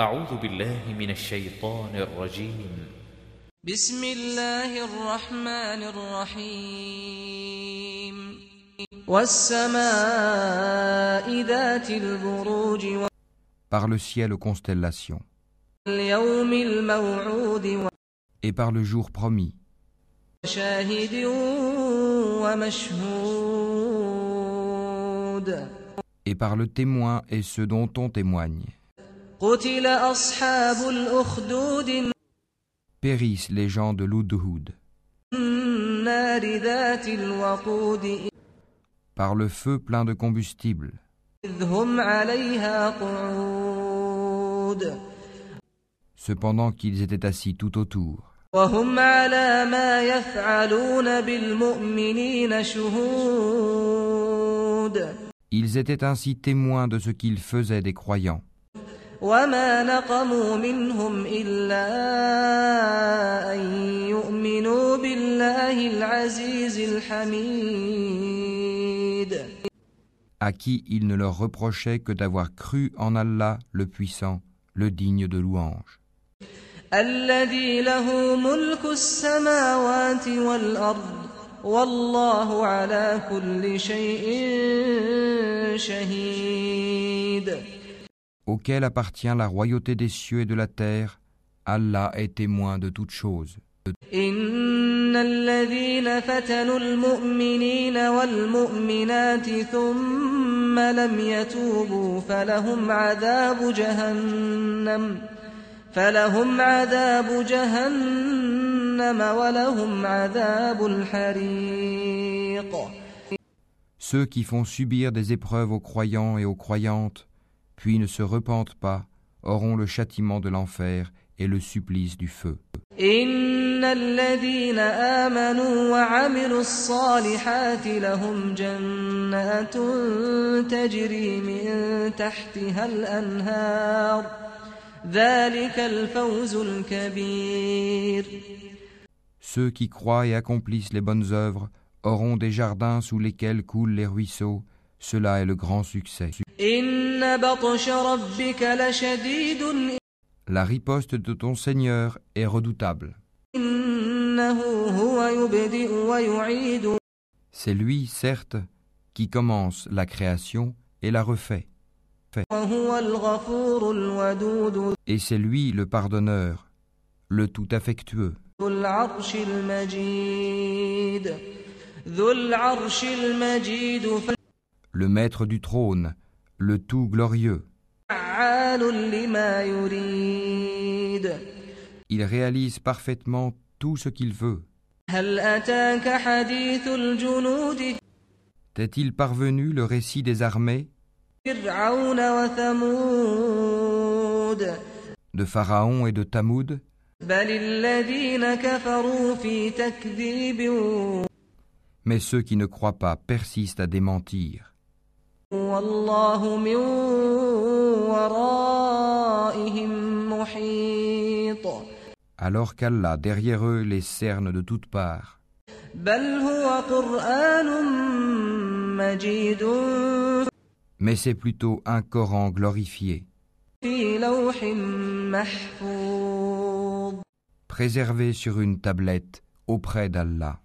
أعوذ بالله من الشيطان الرجيم بسم الله الرحمن الرحيم والسماء ذات البروج par le ciel aux constellations, واليوم الموعود et par le jour promis, وشاهد ومشهود et par le témoin et ceux dont on témoigne. Périssent les gens de l'Oudhoud par le feu plein de combustible. Cependant qu'ils étaient assis tout autour. Ils étaient ainsi témoins de ce qu'ils faisaient des croyants. وما نقموا منهم إلا أن يؤمنوا بالله العزيز الحميد. À qui il ne leur reprochait que d'avoir cru en Allah le puissant, le digne de louange, الذي له ملك السماوات والأرض والله على كل شيء شهيد. auquel appartient la royauté des cieux et de la terre, Allah est témoin de toutes choses. إن الذين فتنوا المؤمنين والمؤمنات ثم لم يتوبوا فلهم عذاب جهنم فلهم عذاب جهنم ولهم عذاب الحريق Ceux qui font subir des épreuves aux croyants et aux croyantes, puis ne se repentent pas, auront le châtiment de l'enfer et le supplice du feu. Ceux qui croient et accomplissent les bonnes œuvres auront des jardins sous lesquels coulent les ruisseaux, cela est le grand succès. La riposte de ton Seigneur est redoutable. C'est lui, certes, qui commence la création et la refait. Et c'est lui le pardonneur, le tout affectueux le maître du trône, le tout glorieux. Il réalise parfaitement tout ce qu'il veut. T'est-il parvenu le récit des armées? De Pharaon et de Tamoud Mais ceux qui ne croient pas persistent à démentir. والله من ورائهم محيط alors qu'Allah derrière eux les cerne de toutes parts. بل هو قرآن مجيد Mais c'est plutôt un Coran glorifié, في لوح محفوظ préservé sur une tablette auprès d'Allah.